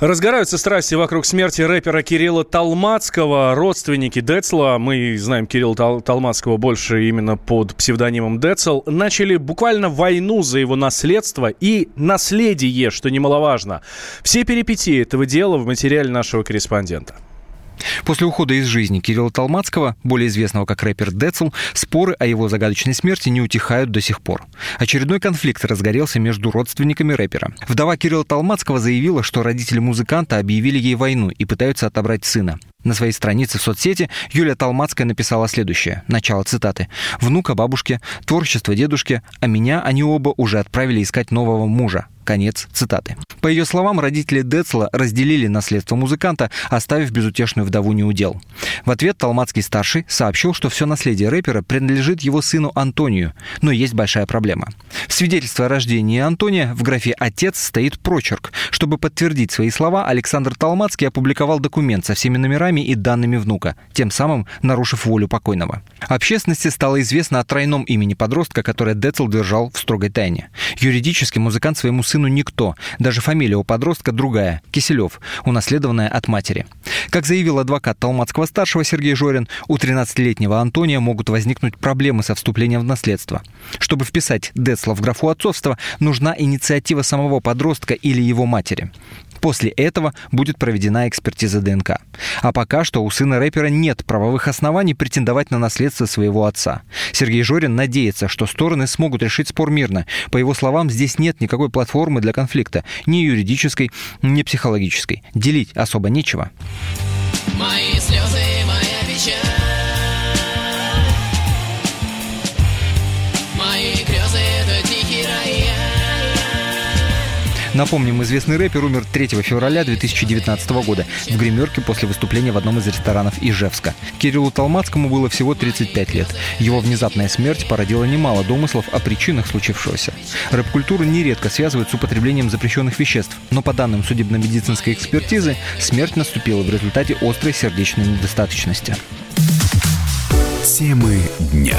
Разгораются страсти вокруг смерти рэпера Кирилла Талмацкого. Родственники Децла, мы знаем Кирилла Тал- Талмацкого больше именно под псевдонимом Децл, начали буквально войну за его наследство и наследие, что немаловажно. Все перипетии этого дела в материале нашего корреспондента. После ухода из жизни Кирилла Толмацкого, более известного как рэпер Децл, споры о его загадочной смерти не утихают до сих пор. Очередной конфликт разгорелся между родственниками рэпера. Вдова Кирилла Толмацкого заявила, что родители музыканта объявили ей войну и пытаются отобрать сына. На своей странице в соцсети Юлия Толмацкая написала следующее. Начало цитаты. «Внука бабушке, творчество дедушке, а меня они оба уже отправили искать нового мужа. Конец цитаты. По ее словам, родители Децла разделили наследство музыканта, оставив безутешную вдову неудел. В ответ Талмацкий-старший сообщил, что все наследие рэпера принадлежит его сыну Антонию, но есть большая проблема. В свидетельстве о рождении Антония в графе «Отец» стоит прочерк. Чтобы подтвердить свои слова, Александр Талмацкий опубликовал документ со всеми номерами и данными внука, тем самым нарушив волю покойного. Общественности стало известно о тройном имени подростка, которое Децл держал в строгой тайне. Юридически музыкант своему сыну никто, даже фамилия у подростка другая – Киселев, унаследованная от матери. Как заявил адвокат Талмацкого-старшего Сергей Жорин, у 13-летнего Антония могут возникнуть проблемы со вступлением в наследство. Чтобы вписать Децла в графу отцовства, нужна инициатива самого подростка или его матери. После этого будет проведена экспертиза ДНК. А пока что у сына рэпера нет правовых оснований претендовать на наследство своего отца. Сергей Жорин надеется, что стороны смогут решить спор мирно. По его словам, здесь нет никакой платформы для конфликта, ни юридической, ни психологической. Делить особо нечего. my Напомним, известный рэпер умер 3 февраля 2019 года в гримерке после выступления в одном из ресторанов Ижевска. Кириллу Толмацкому было всего 35 лет. Его внезапная смерть породила немало домыслов о причинах случившегося. Рэп-культуру нередко связывают с употреблением запрещенных веществ, но по данным судебно-медицинской экспертизы, смерть наступила в результате острой сердечной недостаточности. Темы дня.